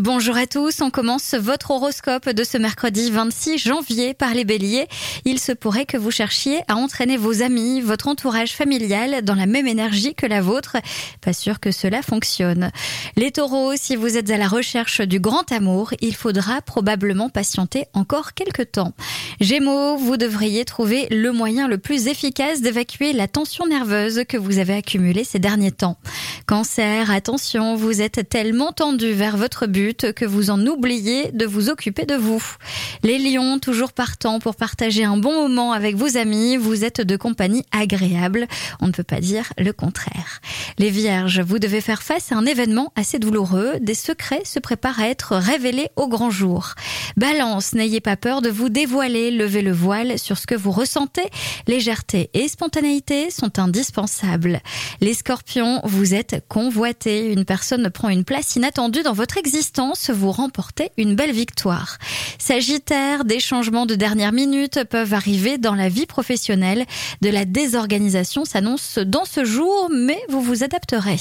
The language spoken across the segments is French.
Bonjour à tous, on commence votre horoscope de ce mercredi 26 janvier par les béliers. Il se pourrait que vous cherchiez à entraîner vos amis, votre entourage familial dans la même énergie que la vôtre. Pas sûr que cela fonctionne. Les taureaux, si vous êtes à la recherche du grand amour, il faudra probablement patienter encore quelques temps. Gémeaux, vous devriez trouver le moyen le plus efficace d'évacuer la tension nerveuse que vous avez accumulée ces derniers temps. Cancer, attention, vous êtes tellement tendu vers votre but que vous en oubliez de vous occuper de vous. Les lions, toujours partants pour partager un bon moment avec vos amis, vous êtes de compagnie agréable. On ne peut pas dire le contraire. Les vierges, vous devez faire face à un événement assez douloureux. Des secrets se préparent à être révélés au grand jour. Balance, n'ayez pas peur de vous dévoiler, levez le voile sur ce que vous ressentez. Légèreté et spontanéité sont indispensables. Les scorpions, vous êtes convoités. Une personne prend une place inattendue dans votre existence vous remportez une belle victoire. Sagittaire, des changements de dernière minute peuvent arriver dans la vie professionnelle. De la désorganisation s'annonce dans ce jour, mais vous vous adapterez.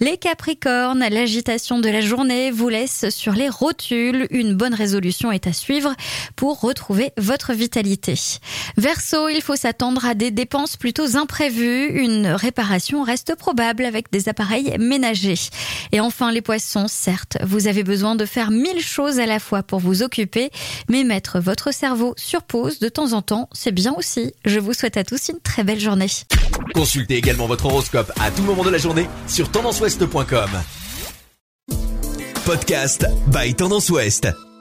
Les Capricornes, l'agitation de la journée vous laisse sur les rotules. Une bonne résolution est à suivre pour retrouver votre vitalité. Verseau, il faut s'attendre à des dépenses plutôt imprévues. Une réparation reste probable avec des appareils ménagers. Et enfin, les poissons, certes, vous avez besoin de faire mille choses à la fois pour vous occuper, mais mettre votre cerveau sur pause de temps en temps, c'est bien aussi. Je vous souhaite à tous une très belle journée. Consultez également votre horoscope à tout moment de la journée sur tendanceouest.com. Podcast by Tendance Ouest.